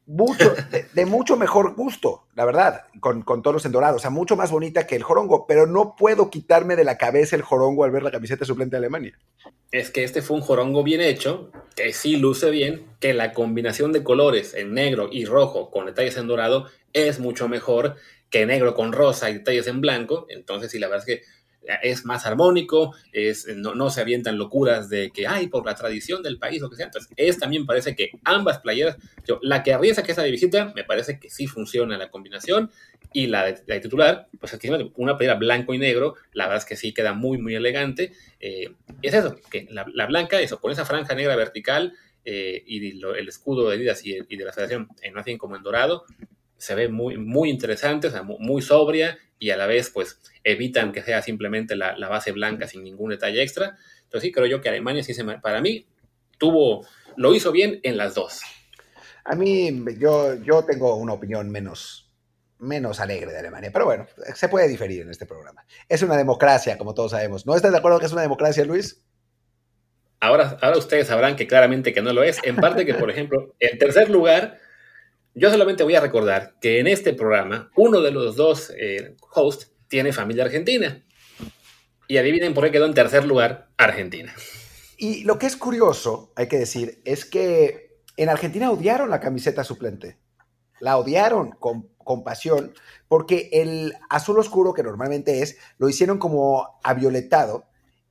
Mucho, de, mucho mejor gusto, la verdad, con, con tonos en dorado, o sea, mucho más bonita que el jorongo, pero no puedo quitarme de la cabeza el jorongo al ver la camiseta suplente de Alemania. Es que este fue un jorongo bien hecho, que sí luce bien, que la combinación de colores en negro y rojo con detalles en dorado es mucho mejor que negro con rosa y detalles en blanco, entonces sí, la verdad es que es más armónico, es, no, se avientan locuras de que, ay, por la tradición del país o que sea. Entonces, es también parece que ambas playeras, yo, la que arriesga que es la de visita, me parece que sí funciona la combinación. Y la de, titular, pues aquí una playera blanco y negro, la verdad es que sí queda muy, muy elegante. Eh, es eso, que la, blanca, eso, con esa franja negra vertical eh, y el escudo de Adidas y, de la federación en hacen como en dorado, se ve muy, muy interesante, o sea, muy sobria y a la vez pues evitan que sea simplemente la, base blanca sin ningún detalle extra. Entonces sí, creo yo que Alemania sí se, para mí tuvo, lo hizo bien en las dos. A mí, yo, yo tengo una opinión menos, menos alegre de Alemania, pero bueno, se puede diferir en este programa. Es una democracia, como todos sabemos. ¿No estás de acuerdo que es una democracia, Luis? Ahora, ahora ustedes sabrán que claramente que no lo es. En parte que, por ejemplo, en tercer lugar yo solamente voy a recordar que en este programa uno de los dos eh, hosts tiene familia argentina. Y adivinen por qué quedó en tercer lugar Argentina. Y lo que es curioso, hay que decir, es que en Argentina odiaron la camiseta suplente. La odiaron con, pasión, porque el azul oscuro, que normalmente es, lo hicieron como avioletado.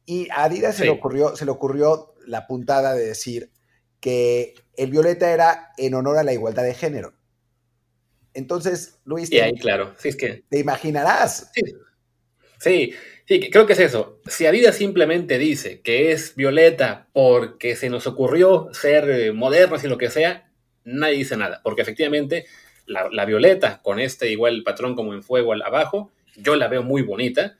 Y a Adidas se, le ocurrió, se le ocurrió la puntada de decir que el violeta era en honor a la igualdad de género. Entonces, Luis, y ahí, claro, sí, es que... te imaginarás. Sí. sí. creo que es eso. Si Adidas simplemente dice que es violeta porque se nos ocurrió ser eh, modernos y lo que sea, nadie dice nada, porque efectivamente la, la violeta con este igual patrón como en fuego abajo, yo la veo muy bonita,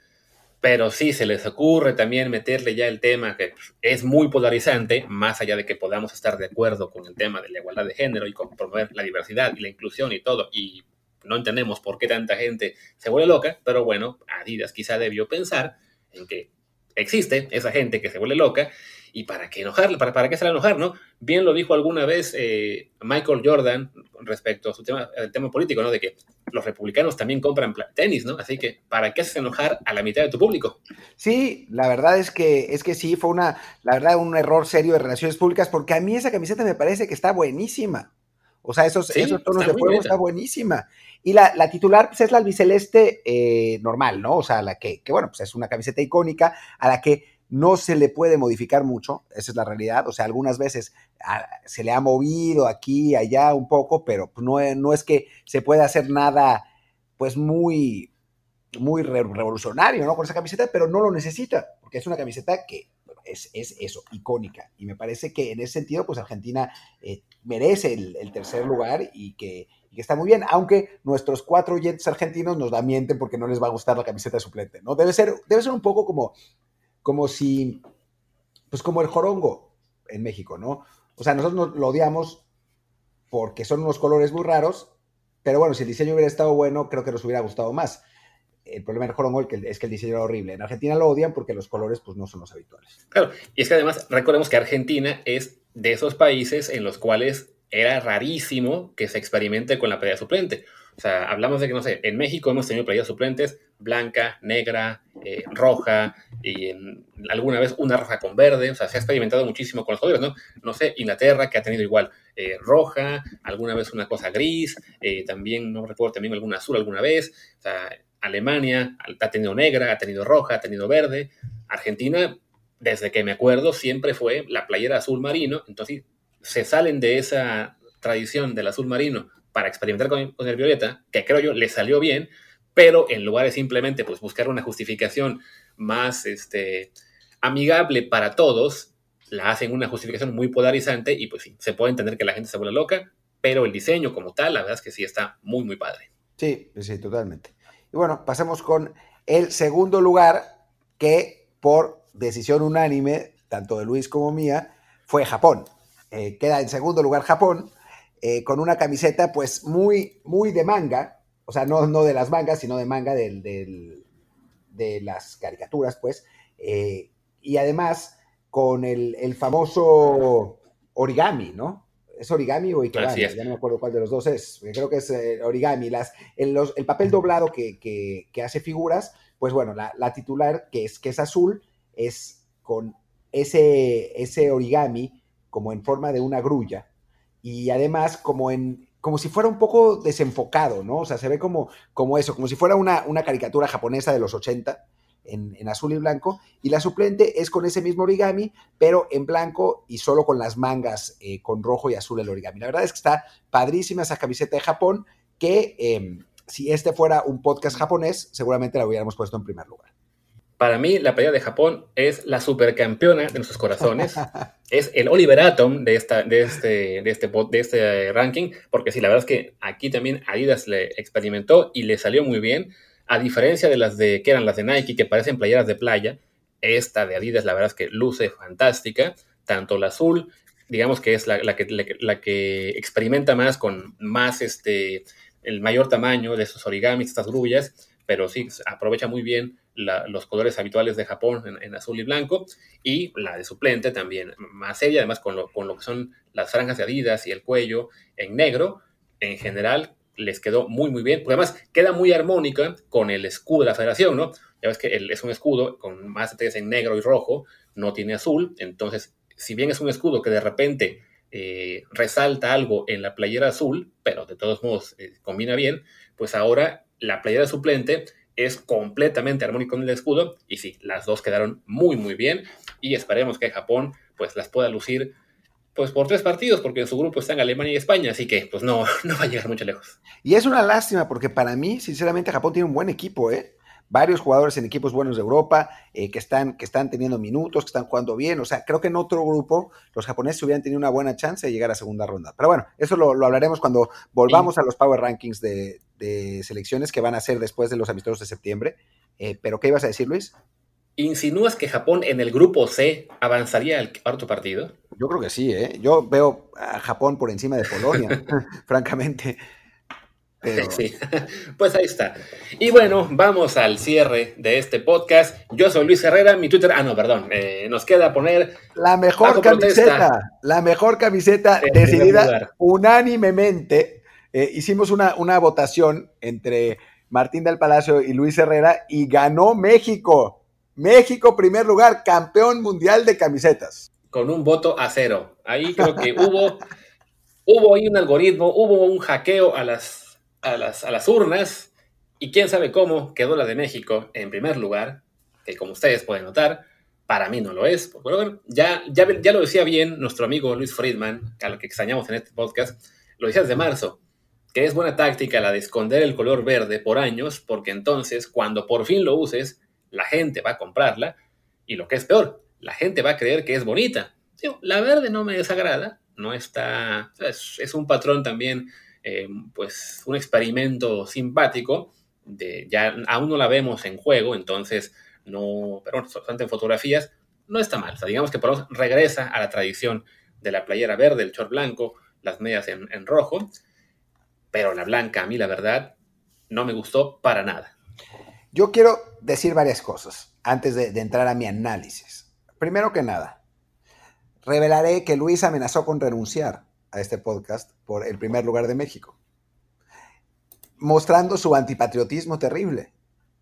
pero sí se les ocurre también meterle ya el tema que es muy polarizante, más allá de que podamos estar de acuerdo con el tema de la igualdad de género y con promover la diversidad y la inclusión y todo, y no entendemos por qué tanta gente se vuelve loca, pero bueno, Adidas quizá debió pensar en que existe esa gente que se vuelve loca ¿Y para qué enojarle? ¿Para, para qué se la enojar, no? Bien lo dijo alguna vez eh, Michael Jordan respecto a su tema, al tema político, ¿no? De que los republicanos también compran tenis, ¿no? Así que, ¿para qué haces enojar a la mitad de tu público? Sí, la verdad es que, es que sí, fue una, la verdad, un error serio de relaciones públicas, porque a mí esa camiseta me parece que está buenísima. O sea, esos, esos tonos de fuego está buenísima. Y la, la, titular pues, es la albiceleste eh, normal, ¿no? O sea, la que, que, bueno, pues es una camiseta icónica a la que no se le puede modificar mucho, esa es la realidad, o sea, algunas veces se le ha movido aquí, allá un poco, pero no, no es que se pueda hacer nada, pues muy, muy revolucionario, ¿no? Con esa camiseta, pero no lo necesita, porque es una camiseta que es, eso, icónica. Y me parece que en ese sentido, pues Argentina eh, merece el, tercer lugar y que, está muy bien, aunque nuestros cuatro oyentes argentinos nos da mienten porque no les va a gustar la camiseta de suplente, ¿no? Debe ser, debe ser un poco como, como si, pues como el jorongo en México, ¿no? O sea, nosotros lo odiamos porque son unos colores muy raros, pero bueno, si el diseño hubiera estado bueno, creo que nos hubiera gustado más. El problema del jorongo es que el diseño era horrible. En Argentina lo odian porque los colores pues, no son los habituales. Claro, y es que además recordemos que Argentina es de esos países en los cuales era rarísimo que se experimente con la playa suplente. O sea, hablamos de que, no sé, en México hemos tenido playas suplentes blanca, negra, eh, roja, y en, alguna vez una roja con verde. O sea, se ha experimentado muchísimo con los colores, ¿no? No sé, Inglaterra, que ha tenido igual eh, roja, alguna vez una cosa gris, eh, también, no recuerdo, también alguna azul alguna vez. O sea, Alemania ha tenido negra, ha tenido roja, ha tenido verde. Argentina, desde que me acuerdo, siempre fue la playera azul marino. Entonces, se salen de esa tradición del azul marino para experimentar con, el violeta, que creo yo le salió bien, pero en lugar de simplemente pues, buscar una justificación más este, amigable para todos, la hacen una justificación muy polarizante y pues sí, se puede entender que la gente se vuelve loca, pero el diseño como tal, la verdad es que sí está muy, muy padre. Sí, sí, totalmente. Y bueno, pasemos con el segundo lugar que por decisión unánime, tanto de Luis como mía, fue Japón. Eh, queda en segundo lugar Japón, eh, con una camiseta pues muy, muy de manga, o sea, no, no de las mangas, sino de manga del, de las caricaturas, pues, eh, y además con el, famoso origami, ¿no? ¿Es origami o ikebana? Ya no me acuerdo cuál de los dos es. Creo que es eh, origami. Las, el, papel doblado que, hace figuras, pues bueno, la, titular, que es, que es azul, es con ese, ese origami como en forma de una grulla y además como en como si fuera un poco desenfocado, ¿no? O sea, se ve como, como eso, como si fuera una, una caricatura japonesa de los 80 en, azul y blanco, y la suplente es con ese mismo origami, pero en blanco y solo con las mangas eh, con rojo y azul el origami. La verdad es que está padrísima esa camiseta de Japón, que em, si este fuera un podcast japonés, seguramente la hubiéramos puesto en primer lugar. Para mí, la playa de Japón es la supercampeona de nuestros corazones. es el Oliver Atom de, esta, de, este, de, este, de este ranking, porque sí, la verdad es que aquí también Adidas le experimentó y le salió muy bien. A diferencia de las de que eran las de Nike, que parecen playeras de playa, esta de Adidas, la verdad es que luce fantástica. Tanto la azul, digamos que es la, que, la, que experimenta más con más este, el mayor tamaño de esos origamis, estas grullas, pero sí, aprovecha muy bien los colores habituales de Japón en, azul y blanco, y la de suplente también más seria, además con lo, con lo que son las franjas de Adidas y el cuello en negro, en general les quedó muy muy bien, porque además queda muy armónica con el escudo de la federación, ¿no? Ya ves que es un escudo con más detalles en negro y rojo, no tiene azul, entonces si bien es un escudo que de repente eh, resalta algo en la playera azul, pero de todos modos eh, combina bien, pues ahora la playera suplente es completamente armónico con el escudo. Y sí, las dos quedaron muy muy bien. Y esperemos que Japón pues las pueda lucir pues por tres partidos porque en su grupo están Alemania y España, así que pues no, no va a llegar mucho lejos. Y es una lástima porque para mí sinceramente Japón tiene un buen equipo, ¿eh? varios jugadores en equipos buenos de Europa eh, que, están, que están teniendo minutos, que están jugando bien. O sea, creo que en otro grupo los japoneses hubieran tenido una buena chance de llegar a segunda ronda. Pero bueno, eso lo, hablaremos cuando volvamos a los Power Rankings de, selecciones que van a ser después de los amistosos de septiembre. Eh, ¿Pero qué ibas a decir, Luis? ¿Insinúas que Japón en el grupo C avanzaría al cuarto partido? Yo creo que sí, ¿eh? Yo veo a Japón por encima de Polonia, francamente. Sí, pues ahí está. Y bueno, vamos al cierre de este podcast. Yo soy Luis Herrera, mi Twitter, ah, no, perdón, eh, nos queda poner... La mejor camiseta, la mejor camiseta decidida unánimemente. Eh, hicimos una, una votación entre Martín del Palacio y Luis Herrera y ganó México. México, primer lugar, campeón mundial de camisetas. Con un voto a cero. Ahí creo que hubo, hubo ahí un algoritmo, hubo un hackeo a las a las, a las urnas y quién sabe cómo quedó la de México en primer lugar, que como ustedes pueden notar, para mí no lo es. bueno, ya, ya, ya lo decía bien nuestro amigo Luis Friedman, a lo que extrañamos en este podcast, lo decía desde marzo, que es buena táctica la de esconder el color verde por años, porque entonces cuando por fin lo uses, la gente va a comprarla y lo que es peor, la gente va a creer que es bonita. la verde no me desagrada, no está, es, un patrón también eh, pues un experimento simpático. Ya aún no la vemos en juego, entonces no, pero solamente en fotografías, no está mal. O sea, digamos que por lo regresa a la tradición de la playera verde, el short blanco, las medias en, rojo, pero la blanca a mí la verdad no me gustó para nada. Yo quiero decir varias cosas antes de entrar a mi análisis. Primero que nada, revelaré que Luis amenazó con renunciar a este podcast por el primer lugar de México, mostrando su antipatriotismo terrible.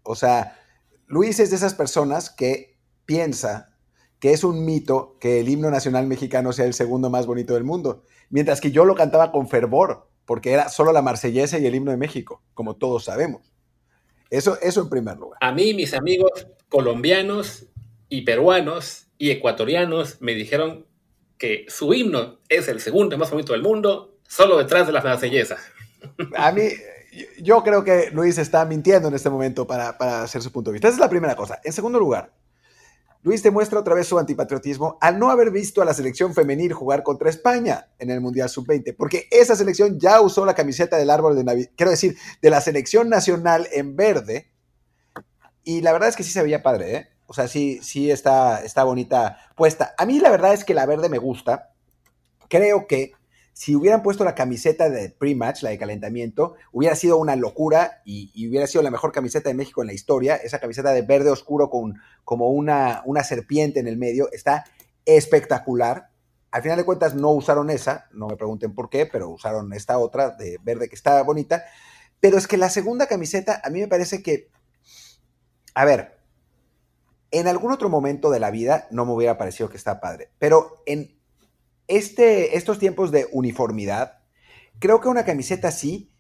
O sea, Luis es de esas personas que piensa que es un mito que el himno nacional mexicano sea el segundo más bonito del mundo, mientras que yo lo cantaba con fervor, porque era solo la marsellesa y el himno de México, como todos sabemos. Eso, eso en primer lugar. A mí, mis amigos colombianos y peruanos y ecuatorianos me dijeron que su himno es el segundo más bonito del mundo, solo detrás de la marsellesa. A mí, yo creo que Luis está mintiendo en este momento para, hacer su punto de vista. Esa es la primera cosa. En segundo lugar, Luis demuestra otra vez su antipatriotismo al no haber visto a la selección femenil jugar contra España en el Mundial Sub-20, porque esa selección ya usó la camiseta del árbol de Navidad, quiero decir, de la selección nacional en verde, y la verdad es que sí se veía padre, ¿eh? O sea, sí, sí está, está bonita puesta. A mí la verdad es que la verde me gusta. Creo que si hubieran puesto la camiseta de pre-match, la de calentamiento, hubiera sido una locura y, hubiera sido la mejor camiseta de México en la historia. Esa camiseta de verde oscuro con como una, una serpiente en el medio está espectacular. Al final de cuentas no usaron esa, no me pregunten por qué, pero usaron esta otra de verde que está bonita. Pero es que la segunda camiseta a mí me parece que, a ver, en algún otro momento de la vida no me hubiera parecido que está padre, pero en este, estos tiempos de uniformidad, creo que una camiseta así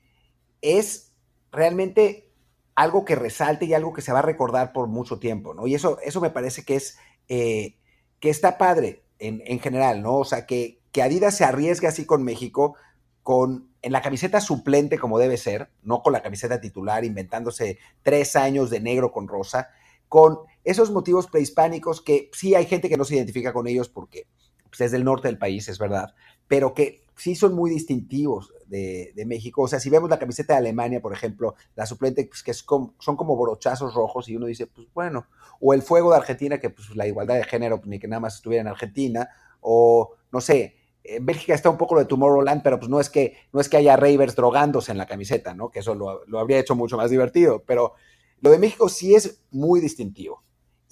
es realmente algo que resalte y algo que se va a recordar por mucho tiempo, ¿no? Y eso, eso me parece que es, eh, que está padre en, en, general, ¿no? O sea, que, que Adidas se arriesgue así con México, con en la camiseta suplente como debe ser, no con la camiseta titular, inventándose tres años de negro con rosa, con esos motivos prehispánicos que sí hay gente que no se identifica con ellos porque pues, es del norte del país, es verdad, pero que sí son muy distintivos de, México. O sea, si vemos la camiseta de Alemania, por ejemplo, la suplente, pues, que son como brochazos rojos y uno dice, pues bueno, o el fuego de Argentina, que pues la igualdad de género, ni que nada más estuviera en Argentina, o no sé, en Bélgica está un poco lo de Tomorrowland, pero pues no es que, no es que haya ravers drogándose en la camiseta, ¿no? Que eso lo habría hecho mucho más divertido, pero lo de México sí es muy distintivo.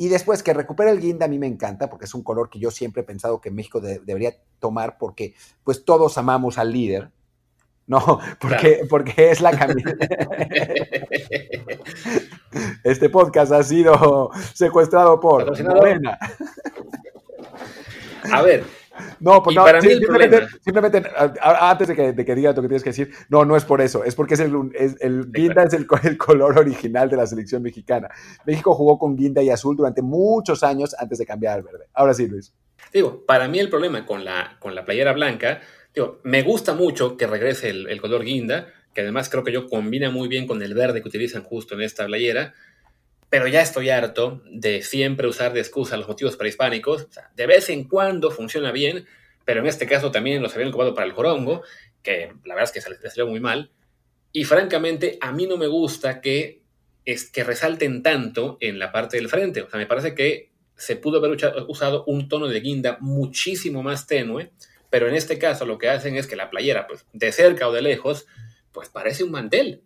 Y después que recupere el guinda a mí me encanta porque es un color que yo siempre he pensado que México debería tomar porque pues todos amamos al líder. No, porque, porque es la camiseta. este podcast ha sido secuestrado por Morena. A ver, no, pues no, simplemente, simplemente, antes de que, de que digas lo que tienes que decir, no, no es por eso, es porque es el, el guinda es el, el, color original de la selección mexicana. México jugó con guinda y azul durante muchos años antes de cambiar al verde. Ahora sí, Luis. Digo, para mí el problema con la, con la playera blanca, digo, me gusta mucho que regrese el, el color guinda, que además creo que yo combina muy bien con el verde que utilizan justo en esta playera, pero ya estoy harto de siempre usar de excusa los motivos prehispánicos. de vez en cuando funciona bien, pero en este caso también los habían ocupado para el jorongo, que la verdad es que se les salió muy mal. Y francamente, a mí no me gusta que, es, que resalten tanto en la parte del frente. O sea, me parece que se pudo haber usado un tono de guinda muchísimo más tenue, pero en este caso lo que hacen es que la playera, pues de cerca o de lejos, pues parece un mantel.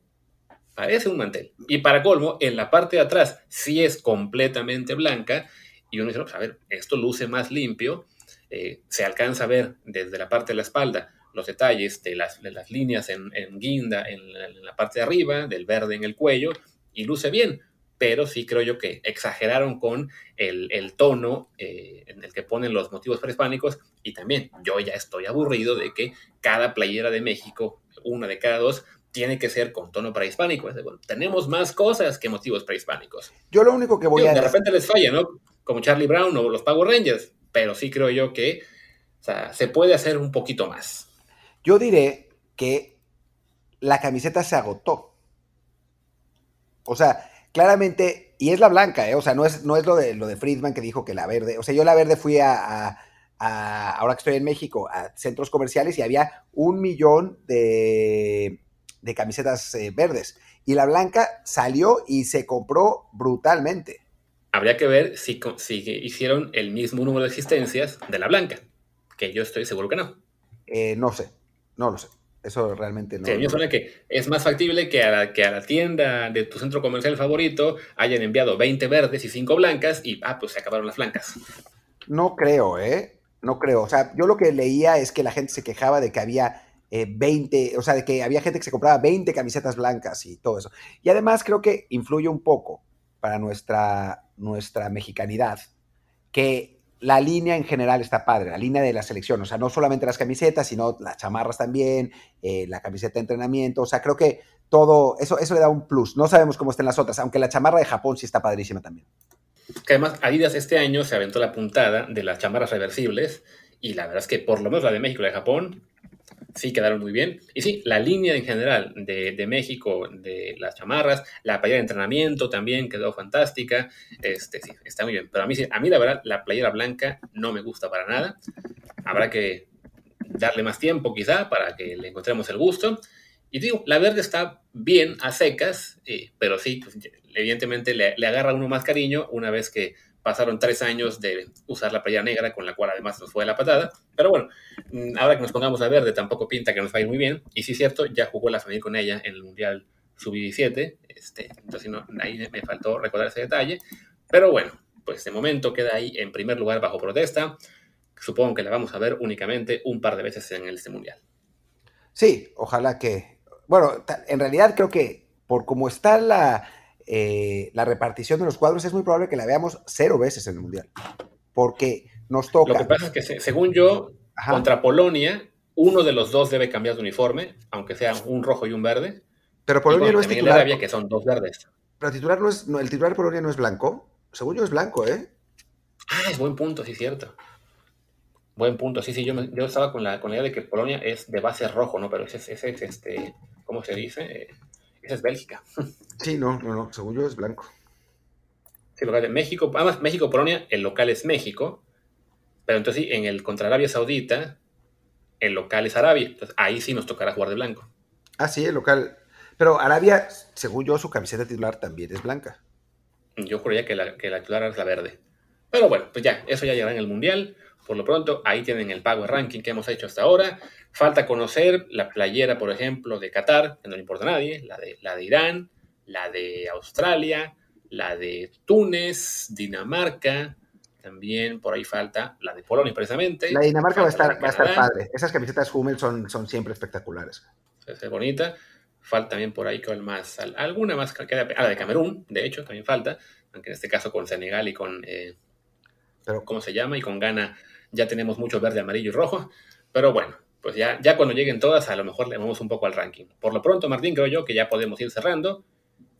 Parece un mantel. Y para colmo, en la parte de atrás sí es completamente blanca. Y uno dice, pues, a ver, esto luce más limpio. Eh, se alcanza a ver desde la parte de la espalda los detalles de las, las líneas en, guinda en la, parte de arriba, del verde en el cuello, y luce bien. Pero sí creo yo que exageraron con el, tono eh, en el que ponen los motivos prehispánicos. Y también yo ya estoy aburrido de que cada playera de México, una de cada dos, tiene que ser con tono prehispánico. tenemos más cosas que motivos prehispánicos. Yo lo único que voy a... De repente les falla, ¿no? Como Charlie Brown o los Power Rangers, pero sí creo yo que se puede hacer un poquito más. Yo diré que la camiseta se agotó. O sea, claramente, y es la blanca, ¿eh? o sea, no es, no es lo, de, lo de Friedman que dijo que la verde, o sea, yo la verde fui a, ahora que estoy en México, a centros comerciales y había un millón de, camisetas eh, verdes. Y la blanca salió y se compró brutalmente. Habría que ver si, si hicieron el mismo número de existencias de la blanca, que yo estoy seguro que no. Eh, no sé, no lo sé. Eso realmente no. Sí, a mí me suena que es más factible que a, la, que a la tienda de tu centro comercial favorito hayan enviado 20 verdes y 5 blancas y, ah, pues se acabaron las blancas. No creo, ¿eh? No creo. O sea, yo lo que leía es que la gente se quejaba de que había 20, eh, o sea, de que había gente que se compraba 20 camisetas blancas y todo eso. Y además creo que influye un poco para nuestra, nuestra mexicanidad que la línea en general está padre, la línea de la selección, o sea, no solamente las camisetas, sino las chamarras también, eh, la camiseta de entrenamiento, o sea, creo que todo, eso, eso le da un plus. No sabemos cómo estén las otras, aunque la chamarra de Japón sí está padrísima también. Que además Adidas este año se aventó la puntada de las chamarras reversibles y la verdad es que por lo menos la de México y la de Japón sí quedaron muy bien. Y sí, la línea en general de, México, de las chamarras, la playera de entrenamiento también quedó fantástica. Este, sí, está muy bien. Pero a mí, a mí la verdad, la playera blanca no me gusta para nada. Habrá que darle más tiempo quizá para que le encontremos el gusto. Y digo, la verde está bien a secas, eh, pero sí, pues, evidentemente le, le agarra uno más cariño una vez que pasaron tres años de usar la playa negra, con la cual además nos fue la patada. Pero bueno, mm, ahora que nos pongamos a verde, tampoco pinta que nos vaya muy bien. Y sí es cierto, ya jugó la familia con ella en el Mundial Sub-17. Este, entonces no, ahí me faltó recordar ese detalle. Pero bueno, pues de momento queda ahí en primer lugar bajo protesta. Supongo que la vamos a ver únicamente un par de veces en este Mundial. Sí, ojalá que... Bueno, en realidad creo que por cómo está la eh, la repartición de los cuadros es muy probable que la veamos cero veces en el Mundial. Porque nos toca. Lo que pasa es que, según yo, contra Polonia, uno de los dos debe cambiar de uniforme, aunque sea un rojo y un verde. Pero Polonia no es titular. Arabia, que son dos verdes. Pero el titular, no es, el titular de Polonia no es blanco. Según yo es blanco, ¿eh? Ah, es buen punto, sí, cierto. Buen punto, sí, sí, yo, yo estaba con la, con la idea de que Polonia es de base rojo, ¿no? Pero ese, ese es, este, ¿cómo se dice? Esa es Bélgica. Sí, no, no, no, según yo es blanco. Sí, local de México, además México, Polonia, el local es México, pero entonces sí, en el contra Arabia Saudita, el local es Arabia, entonces ahí sí nos tocará jugar de blanco. Ah, sí, el local. Pero Arabia, según yo, su camiseta titular también es blanca. Yo juraría que la, que la titular es la verde. Pero bueno, pues ya, eso ya llegará en el Mundial. Por lo pronto, ahí tienen el pago ranking que hemos hecho hasta ahora. Falta conocer la playera, por ejemplo, de Qatar, que no le importa a nadie, la de, la de Irán, la de Australia, la de Túnez, Dinamarca, también por ahí falta la de Polonia precisamente. La de Dinamarca va a, estar, va a estar padre. Esas camisetas Hummel son, son siempre espectaculares. Es bonita. Falta también por ahí con más, alguna más, ah, la de Camerún, de hecho, también falta, aunque en este caso con Senegal y con, eh, Pero, ¿cómo se llama? Y con Ghana ya tenemos mucho verde, amarillo y rojo. Pero bueno, pues ya, ya cuando lleguen todas, a lo mejor le vamos un poco al ranking. Por lo pronto, Martín, creo yo que ya podemos ir cerrando,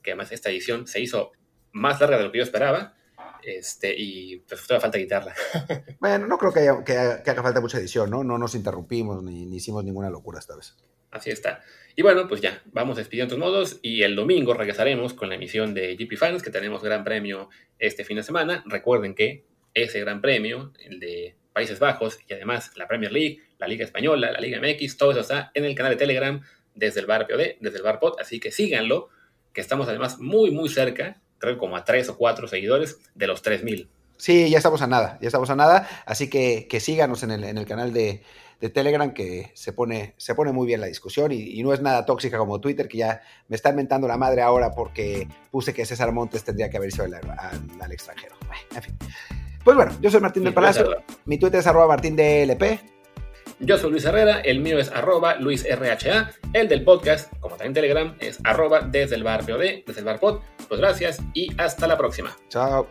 que además esta edición se hizo más larga de lo que yo esperaba. Este, y pues todavía falta quitarla. Bueno, no creo que, haya, que, haga falta mucha edición, ¿no? No nos interrumpimos ni, ni, hicimos ninguna locura esta vez. Así está. Y bueno, pues ya, vamos despidiendo estos modos y el domingo regresaremos con la emisión de GP Fans, que tenemos gran premio este fin de semana. Recuerden que ese gran premio, el de Países Bajos y además la Premier League, la Liga Española, la Liga MX, todo eso está en el canal de Telegram desde el bar POD, desde el bar POD, así que síganlo, que estamos además muy, muy cerca, creo como a tres o cuatro seguidores de los 3000. Sí, ya estamos a nada, ya estamos a nada, así que, que síganos en el, en el canal de, de, Telegram que se pone, se pone muy bien la discusión y, y, no es nada tóxica como Twitter, que ya me está inventando la madre ahora porque puse que César Montes tendría que haber ido al, al, al extranjero. En fin. Pues bueno, yo soy Martín del Palacio. Mi Twitter es arroba Martín DLP. Yo soy Luis Herrera, el mío es arroba LuisRHA, el del podcast, como también Telegram, es arroba desde el bar POD, desde el bar pod. Pues gracias y hasta la próxima. Chao.